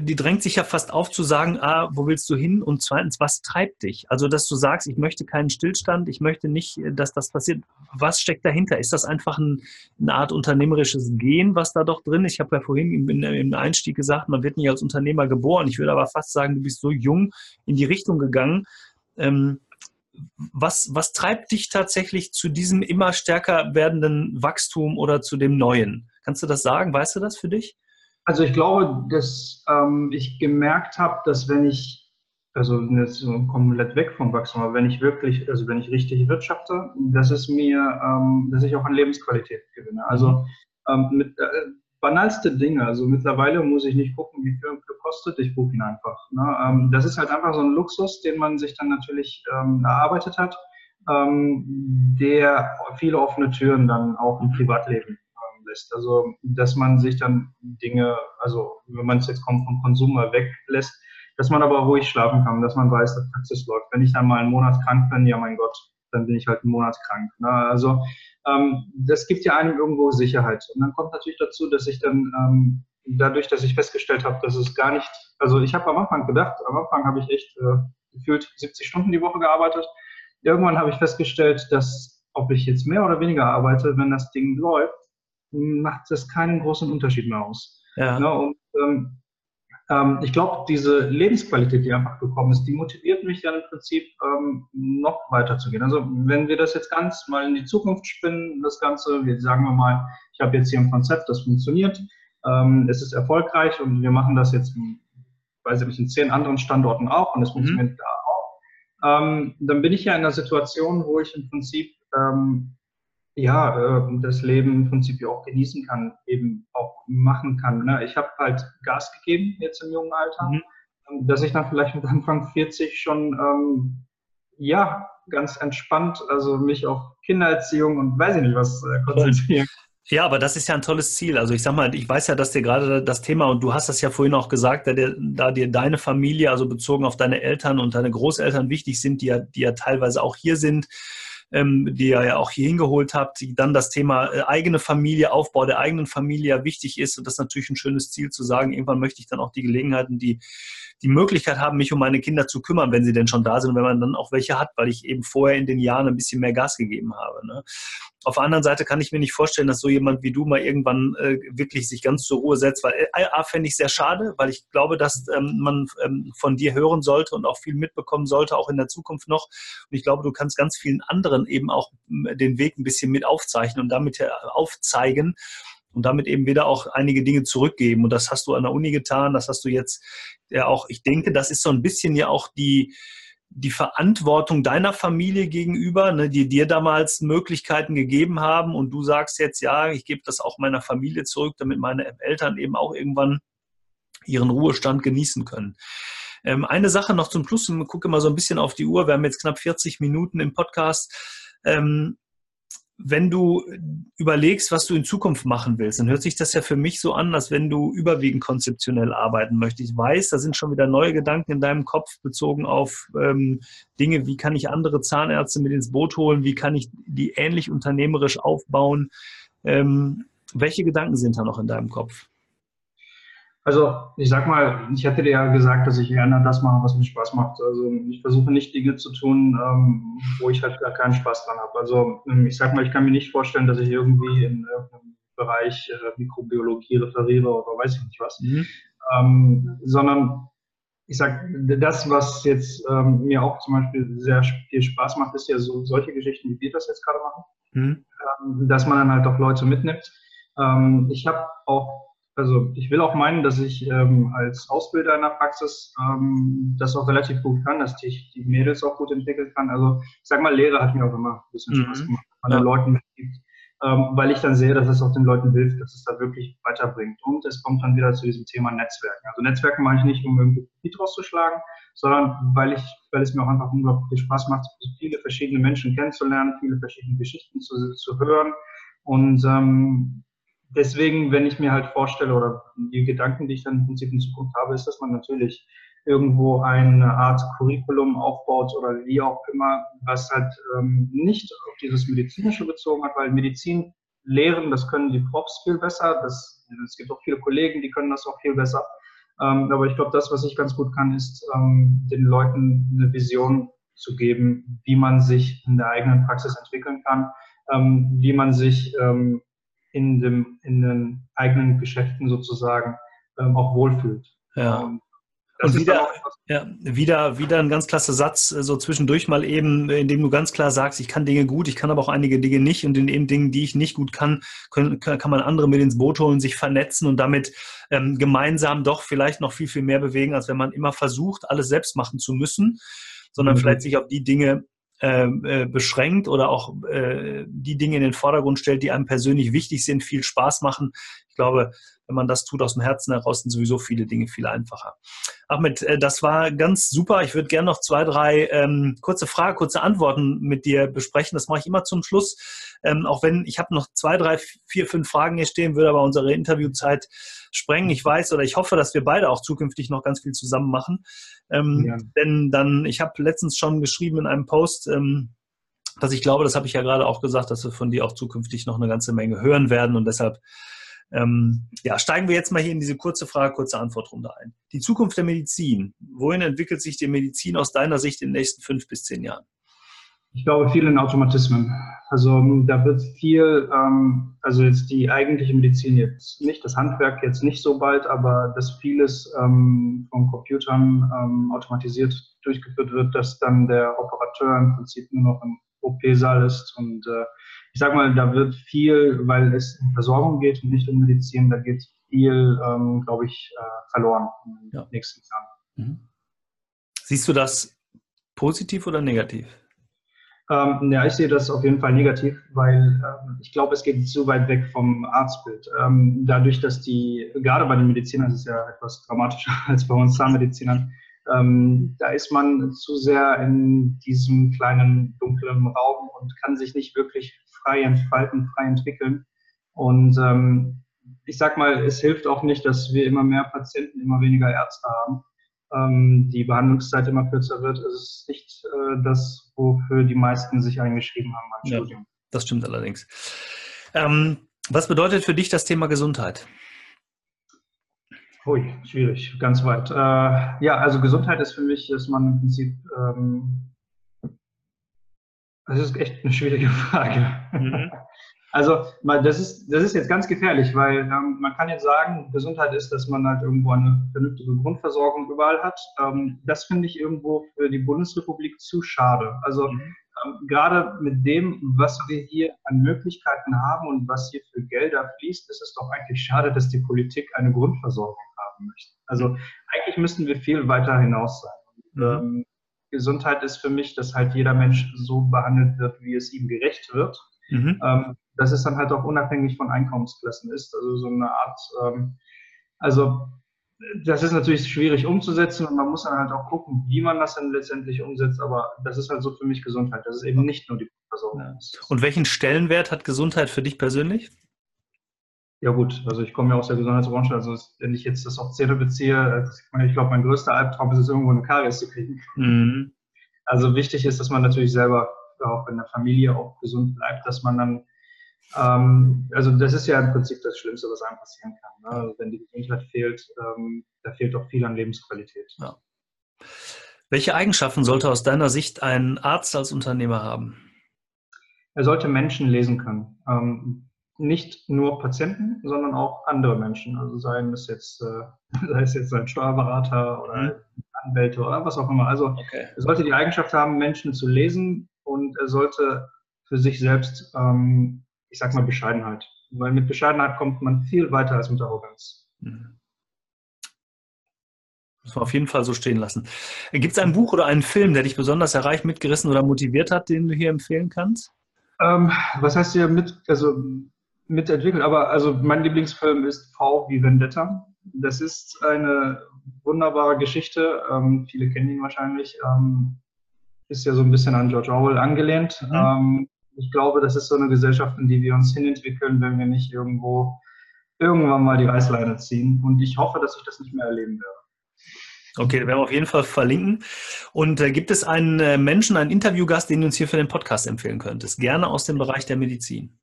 die drängt sich ja fast auf zu sagen, ah, wo willst du hin? Und zweitens, was treibt dich? Also, dass du sagst, ich möchte keinen Stillstand, ich möchte nicht, dass das passiert. Was steckt dahinter? Ist das einfach ein, eine Art unternehmerisches Gehen, was da doch drin ist? Ich habe ja vorhin im, im Einstieg gesagt, man wird nicht als Unternehmer geboren. Ich würde aber fast sagen, du bist so jung in die Richtung gegangen. Ähm, was, was treibt dich tatsächlich zu diesem immer stärker werdenden Wachstum oder zu dem Neuen? Kannst du das sagen? Weißt du das für dich? Also ich glaube, dass ähm, ich gemerkt habe, dass wenn ich, also jetzt komplett weg vom Wachstum, aber wenn ich wirklich, also wenn ich richtig wirtschafte, dass es mir, ähm, dass ich auch an Lebensqualität gewinne. Also ähm, mit, äh, banalste Dinge. Also mittlerweile muss ich nicht gucken, wie viel kostet, ich buche ihn einfach. Ne? Ähm, das ist halt einfach so ein Luxus, den man sich dann natürlich ähm, erarbeitet hat, ähm, der viele offene Türen dann auch im Privatleben lässt. Also, dass man sich dann Dinge, also wenn man es jetzt vom Konsum mal weglässt, dass man aber ruhig schlafen kann, dass man weiß, dass Praxis läuft. Wenn ich dann mal einen Monat krank bin, ja mein Gott, dann bin ich halt einen Monat krank. Ne? Also ähm, das gibt ja einem irgendwo Sicherheit. Und dann kommt natürlich dazu, dass ich dann ähm, dadurch, dass ich festgestellt habe, dass es gar nicht, also ich habe am Anfang gedacht, am Anfang habe ich echt äh, gefühlt 70 Stunden die Woche gearbeitet. Irgendwann habe ich festgestellt, dass ob ich jetzt mehr oder weniger arbeite, wenn das Ding läuft, macht das keinen großen Unterschied mehr aus. Ja. Ne? Und ähm, ähm, ich glaube, diese Lebensqualität, die einfach gekommen ist, die motiviert mich dann im Prinzip ähm, noch weiter zu gehen. Also wenn wir das jetzt ganz mal in die Zukunft spinnen, das Ganze, wir sagen wir mal, ich habe jetzt hier ein Konzept, das funktioniert, ähm, es ist erfolgreich und wir machen das jetzt, in, weiß ich nicht, in zehn anderen Standorten auch und es mhm. funktioniert mhm. da auch, ähm, dann bin ich ja in einer Situation, wo ich im Prinzip ähm, ja, äh, das Leben im Prinzip auch genießen kann, eben auch machen kann. Ne? Ich habe halt Gas gegeben jetzt im jungen Alter, mhm. Ähm, dass ich dann vielleicht mit Anfang 40 schon, ähm, ja, ganz entspannt, also mich auf Kindererziehung und weiß ich nicht was äh, konzentrieren. Ja, aber das ist ja ein tolles Ziel. Also ich sag mal, ich weiß ja, dass dir gerade das Thema, und du hast das ja vorhin auch gesagt, da dir, da dir deine Familie, also bezogen auf deine Eltern und deine Großeltern wichtig sind, die ja, die ja teilweise auch hier sind, ähm, die ihr ja auch hier hingeholt habt, die dann das Thema äh, eigene Familie, Aufbau der eigenen Familie wichtig ist. Und das ist natürlich ein schönes Ziel zu sagen, irgendwann möchte ich dann auch die Gelegenheiten, die die Möglichkeit haben, mich um meine Kinder zu kümmern, wenn sie denn schon da sind, wenn man dann auch welche hat, weil ich eben vorher in den Jahren ein bisschen mehr Gas gegeben habe. Ne? Auf der anderen Seite kann ich mir nicht vorstellen, dass so jemand wie du mal irgendwann äh, wirklich sich ganz zur Ruhe setzt, weil äh, A, fände ich sehr schade, weil ich glaube, dass ähm, man ähm, von dir hören sollte und auch viel mitbekommen sollte, auch in der Zukunft noch. Und ich glaube, du kannst ganz vielen anderen eben auch den Weg ein bisschen mit aufzeichnen und damit aufzeigen und damit eben wieder auch einige Dinge zurückgeben. Und das hast du an der Uni getan, das hast du jetzt ja auch, ich denke, das ist so ein bisschen ja auch die, die Verantwortung deiner Familie gegenüber, ne, die dir damals Möglichkeiten gegeben haben und du sagst jetzt, ja, ich gebe das auch meiner Familie zurück, damit meine Eltern eben auch irgendwann ihren Ruhestand genießen können. Ähm, eine Sache noch zum Schluss, ich gucke mal so ein bisschen auf die Uhr, wir haben jetzt knapp 40 Minuten im Podcast. Ähm, wenn du überlegst, was du in Zukunft machen willst, dann hört sich das ja für mich so an, als wenn du überwiegend konzeptionell arbeiten möchtest. Ich weiß, da sind schon wieder neue Gedanken in deinem Kopf bezogen auf ähm, Dinge, wie kann ich andere Zahnärzte mit ins Boot holen, wie kann ich die ähnlich unternehmerisch aufbauen. Ähm, welche Gedanken sind da noch in deinem Kopf? Also ich sag mal, ich hatte dir ja gesagt, dass ich gerne das mache, was mir Spaß macht. Also ich versuche nicht Dinge zu tun, ähm, wo ich halt gar keinen Spaß dran habe. Also ähm, ich sag mal, ich kann mir nicht vorstellen, dass ich irgendwie in irgendeinem Bereich äh, Mikrobiologie referiere oder weiß ich nicht was. Mhm. Ähm, sondern ich sag, das, was jetzt ähm, mir auch zum Beispiel sehr viel Spaß macht, ist ja so solche Geschichten, wie wir das jetzt gerade machen. Mhm. Ähm, dass man dann halt auch Leute mitnimmt. Ähm, ich habe auch also ich will auch meinen, dass ich ähm, als Ausbilder in der Praxis ähm, das auch relativ gut kann, dass ich die Mädels auch gut entwickeln kann. Also ich sag mal, Lehre hat mir auch immer ein bisschen mhm. Spaß gemacht, wenn man ja. Leuten mitgibt, ähm, weil ich dann sehe, dass es auch den Leuten hilft, dass es da wirklich weiterbringt. Und es kommt dann wieder zu diesem Thema Netzwerken. Also Netzwerken mache ich nicht, um irgendwie Profit rauszuschlagen, sondern weil ich, weil es mir auch einfach unglaublich viel Spaß macht, viele verschiedene Menschen kennenzulernen, viele verschiedene Geschichten zu, zu hören. Und ähm, deswegen, wenn ich mir halt vorstelle oder die Gedanken, die ich dann im Prinzip in Zukunft habe, ist, dass man natürlich irgendwo eine Art Curriculum aufbaut oder wie auch immer, was halt ähm, nicht auf dieses Medizinische bezogen hat, weil Medizin lehren, das können die Profs viel besser. Das, es gibt auch viele Kollegen, die können das auch viel besser. Ähm, aber ich glaube, das, was ich ganz gut kann, ist ähm, den Leuten eine Vision zu geben, wie man sich in der eigenen Praxis entwickeln kann, ähm, wie man sich ähm, in, dem, in den eigenen Geschäften sozusagen ähm, auch wohlfühlt. Ja. Und, und wieder, ja, wieder, wieder ein ganz klasse Satz, äh, so zwischendurch mal eben, in dem du ganz klar sagst, ich kann Dinge gut, ich kann aber auch einige Dinge nicht und in den Dingen, die ich nicht gut kann, können, kann man andere mit ins Boot holen, sich vernetzen und damit ähm, gemeinsam doch vielleicht noch viel, viel mehr bewegen, als wenn man immer versucht, alles selbst machen zu müssen, sondern mhm. vielleicht sich auf die Dinge äh, beschränkt oder auch äh, die Dinge in den Vordergrund stellt, die einem persönlich wichtig sind, viel Spaß machen. Ich glaube, wenn man das tut aus dem Herzen heraus, sind sowieso viele Dinge viel einfacher. Ahmed, äh, das war ganz super. Ich würde gerne noch zwei, drei ähm, kurze Fragen, kurze Antworten mit dir besprechen. Das mache ich immer zum Schluss. Ähm, auch wenn ich habe noch zwei, drei, vier, fünf Fragen hier stehen, würde aber unsere Interviewzeit sprengen. Ich weiß oder ich hoffe, dass wir beide auch zukünftig noch ganz viel zusammen machen. Ähm, ja. Denn dann, ich habe letztens schon geschrieben in einem Post, ähm, dass ich glaube, das habe ich ja gerade auch gesagt, dass wir von dir auch zukünftig noch eine ganze Menge hören werden und deshalb ähm, ja, steigen wir jetzt mal hier in diese kurze Frage, kurze Antwortrunde ein. Die Zukunft der Medizin. Wohin entwickelt sich die Medizin aus deiner Sicht in den nächsten fünf bis zehn Jahren? Ich glaube viel in Automatismen. Also da wird viel, ähm, also jetzt die eigentliche Medizin jetzt nicht, das Handwerk jetzt nicht so bald, aber dass vieles ähm, von Computern ähm, automatisiert durchgeführt wird, dass dann der Operateur im Prinzip nur noch im OP-Saal ist und äh, ich sag mal, da wird viel, weil es um Versorgung geht und nicht um Medizin, da geht viel, ähm, glaube ich, äh, verloren in den ja. nächsten Jahren. Mhm. Siehst du das positiv oder negativ? Ähm, ja, ich sehe das auf jeden Fall negativ, weil ähm, ich glaube, es geht zu weit weg vom Arztbild. Ähm, dadurch, dass die, gerade bei den Medizinern, das ist ja etwas dramatischer als bei uns Zahnmedizinern, ähm, da ist man zu sehr in diesem kleinen dunklen Raum und kann sich nicht wirklich frei entfalten, frei entwickeln. Und ähm, ich sag mal, es hilft auch nicht, dass wir immer mehr Patienten, immer weniger Ärzte haben ähm, die Behandlungszeit immer kürzer wird. Es ist nicht äh, das, wofür die meisten sich eingeschrieben haben beim ja, Studium. Das stimmt allerdings. Ähm, was bedeutet für dich das Thema Gesundheit? Ui, schwierig, ganz weit. Äh, ja, also Gesundheit ist für mich, dass man im Prinzip, ähm, das ist echt eine schwierige Frage. Mhm. Also das ist, das ist jetzt ganz gefährlich, weil ähm, man kann jetzt sagen, Gesundheit ist, dass man halt irgendwo eine vernünftige Grundversorgung überall hat. Ähm, das finde ich irgendwo für die Bundesrepublik zu schade. Also mhm. ähm, gerade mit dem, was wir hier an Möglichkeiten haben und was hier für Gelder fließt, ist es doch eigentlich schade, dass die Politik eine Grundversorgung haben möchte. Also eigentlich müssten wir viel weiter hinaus sein. Mhm. Ähm, Gesundheit ist für mich, dass halt jeder Mensch so behandelt wird, wie es ihm gerecht wird. Mhm. Ähm, dass es dann halt auch unabhängig von Einkommensklassen ist. Also so eine Art, ähm, also das ist natürlich schwierig umzusetzen und man muss dann halt auch gucken, wie man das dann letztendlich umsetzt. Aber das ist halt so für mich Gesundheit. Das ist eben nicht nur die Versorgung. Ja. Und welchen Stellenwert hat Gesundheit für dich persönlich? Ja gut, also ich komme ja aus der Gesundheitsbranche, also wenn ich jetzt das auf Zähne beziehe, ich glaube, mein größter Albtraum ist es, irgendwo eine Karies zu kriegen. Mhm. Also wichtig ist, dass man natürlich selber auch in der Familie auch gesund bleibt, dass man dann ähm, also das ist ja im Prinzip das Schlimmste, was einem passieren kann. Ne? Also wenn die Gesundheit fehlt, ähm, da fehlt auch viel an Lebensqualität. Ja. Welche Eigenschaften sollte aus deiner Sicht ein Arzt als Unternehmer haben? Er sollte Menschen lesen können. Ähm, nicht nur Patienten, sondern auch andere Menschen. Also seien es jetzt, äh, sei es jetzt ein Steuerberater oder mhm. Anwälte oder was auch immer. Also okay. er sollte die Eigenschaft haben, Menschen zu lesen und er sollte für sich selbst ähm, ich sag mal, Bescheidenheit. Weil mit Bescheidenheit kommt man viel weiter als mit Arroganz. Mhm. Muss man auf jeden Fall so stehen lassen. Gibt es ein Buch oder einen Film, der dich besonders erreicht, mitgerissen oder motiviert hat, den du hier empfehlen kannst? Ähm, was heißt hier mit, also mitentwickelt? Aber also mein Lieblingsfilm ist V wie Vendetta. Das ist eine wunderbare Geschichte. Ähm, viele kennen ihn wahrscheinlich. Ähm, ist ja so ein bisschen an George Orwell angelehnt. Mhm. Ähm, ich glaube, das ist so eine Gesellschaft, in die wir uns hinentwickeln, wenn wir nicht irgendwo irgendwann mal die Reißleine ziehen. Und ich hoffe, dass ich das nicht mehr erleben werde. Okay, werden wir auf jeden Fall verlinken. Und äh, gibt es einen äh, Menschen, einen Interviewgast, den du uns hier für den Podcast empfehlen könntest? Gerne aus dem Bereich der Medizin.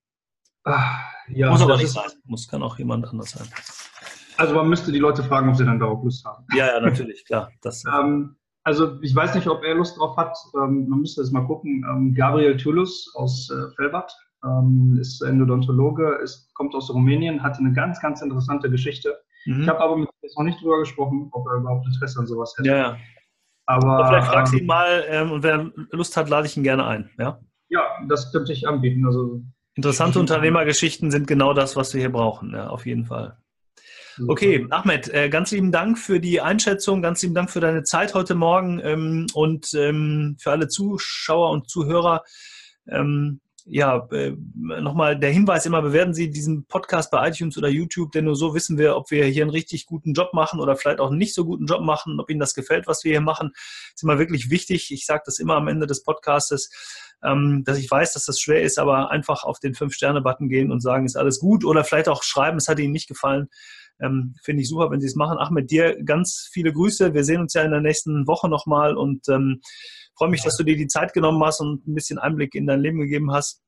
Ach, ja, Muss aber nicht sein. Muss, kann auch jemand anders sein. Also man müsste die Leute fragen, ob sie dann darauf Lust haben. Ja, ja, natürlich, klar. Das, ähm, also ich weiß nicht, ob er Lust drauf hat. Ähm, man müsste es mal gucken. Ähm, Gabriel Tulus aus äh, Felbert ähm, ist Endodontologe, ist, kommt aus Rumänien, hat eine ganz, ganz interessante Geschichte. Mhm. Ich habe aber mit ihm noch nicht drüber gesprochen, ob er überhaupt Interesse an sowas hätte. Ja, ja. Aber, aber vielleicht fragst du ihn ähm, mal ähm, und wer Lust hat, lade ich ihn gerne ein. Ja, ja das könnte ich anbieten. Also, Interessante Unternehmergeschichten sind genau das, was wir hier brauchen, ja, auf jeden Fall. Okay, Ahmed, äh, ganz lieben Dank für die Einschätzung, ganz lieben Dank für deine Zeit heute Morgen ähm, und ähm, für alle Zuschauer und Zuhörer. Ähm, ja, äh, nochmal der Hinweis immer, bewerten Sie diesen Podcast bei iTunes oder YouTube, denn nur so wissen wir, ob wir hier einen richtig guten Job machen oder vielleicht auch einen nicht so guten Job machen, ob Ihnen das gefällt, was wir hier machen. Das ist immer wirklich wichtig. Ich sage das immer am Ende des Podcastes, dass ich weiß, dass das schwer ist, aber einfach auf den Fünf-Sterne-Button gehen und sagen, ist alles gut oder vielleicht auch schreiben, es hat Ihnen nicht gefallen. Ähm, Finde ich super, wenn Sie es machen. Ahmed, dir ganz viele Grüße. Wir sehen uns ja in der nächsten Woche nochmal und ähm, freue mich, dass du dir die Zeit genommen hast und ein bisschen Einblick in dein Leben gegeben hast.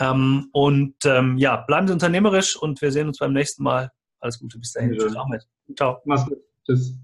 Ähm, und ähm, ja, bleiben Sie unternehmerisch und wir sehen uns beim nächsten Mal. Alles Gute, bis dahin. Tschüss, Ahmed. Ciao. Mach's gut. Tschüss.